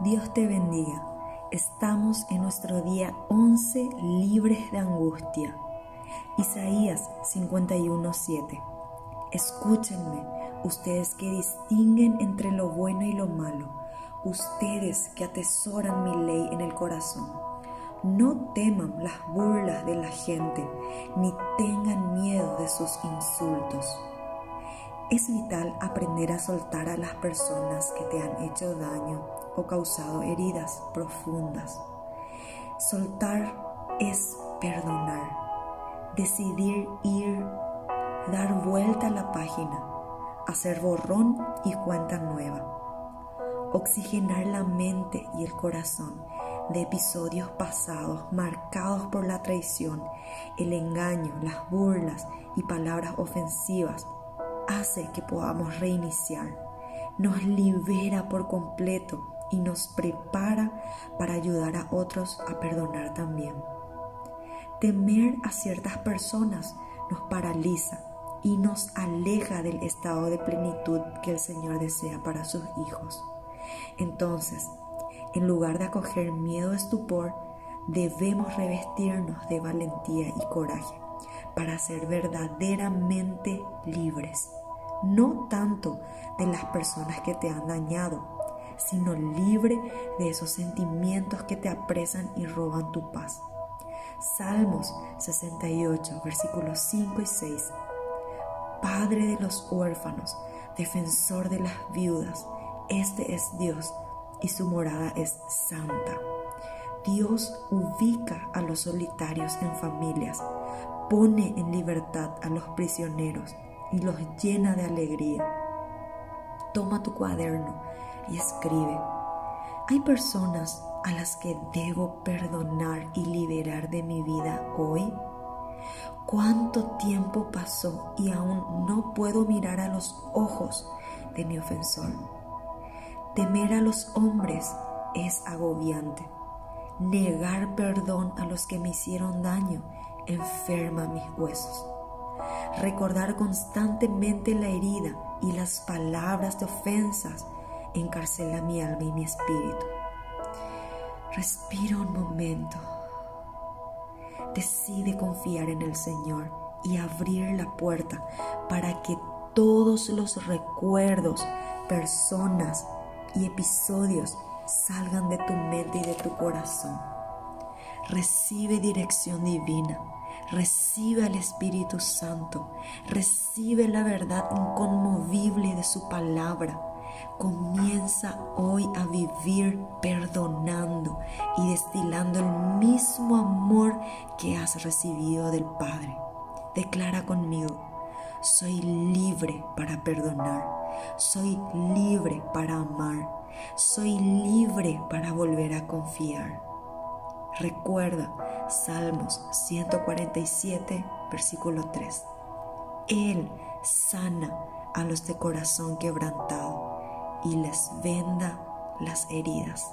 Dios te bendiga. Estamos en nuestro día 11 libres de angustia. Isaías 51:7. Escúchenme, ustedes que distinguen entre lo bueno y lo malo, ustedes que atesoran mi ley en el corazón. No teman las burlas de la gente, ni tengan miedo de sus insultos. Es vital aprender a soltar a las personas que te han hecho daño o causado heridas profundas. Soltar es perdonar, decidir ir, dar vuelta a la página, hacer borrón y cuenta nueva. Oxigenar la mente y el corazón de episodios pasados marcados por la traición, el engaño, las burlas y palabras ofensivas hace que podamos reiniciar, nos libera por completo y nos prepara para ayudar a otros a perdonar también. Temer a ciertas personas nos paraliza y nos aleja del estado de plenitud que el Señor desea para sus hijos. Entonces, en lugar de acoger miedo o estupor, debemos revestirnos de valentía y coraje para ser verdaderamente libres, no tanto de las personas que te han dañado, sino libre de esos sentimientos que te apresan y roban tu paz. Salmos 68, versículos 5 y 6. Padre de los huérfanos, defensor de las viudas, este es Dios y su morada es santa. Dios ubica a los solitarios en familias pone en libertad a los prisioneros y los llena de alegría. Toma tu cuaderno y escribe. Hay personas a las que debo perdonar y liberar de mi vida hoy. ¿Cuánto tiempo pasó y aún no puedo mirar a los ojos de mi ofensor? Temer a los hombres es agobiante. Negar perdón a los que me hicieron daño enferma mis huesos. Recordar constantemente la herida y las palabras de ofensas encarcela mi alma y mi espíritu. Respira un momento. Decide confiar en el Señor y abrir la puerta para que todos los recuerdos, personas y episodios salgan de tu mente y de tu corazón. Recibe dirección divina Recibe al Espíritu Santo, recibe la verdad inconmovible de su palabra. Comienza hoy a vivir perdonando y destilando el mismo amor que has recibido del Padre. Declara conmigo, soy libre para perdonar, soy libre para amar, soy libre para volver a confiar. Recuerda Salmos 147, versículo 3. Él sana a los de corazón quebrantado y les venda las heridas.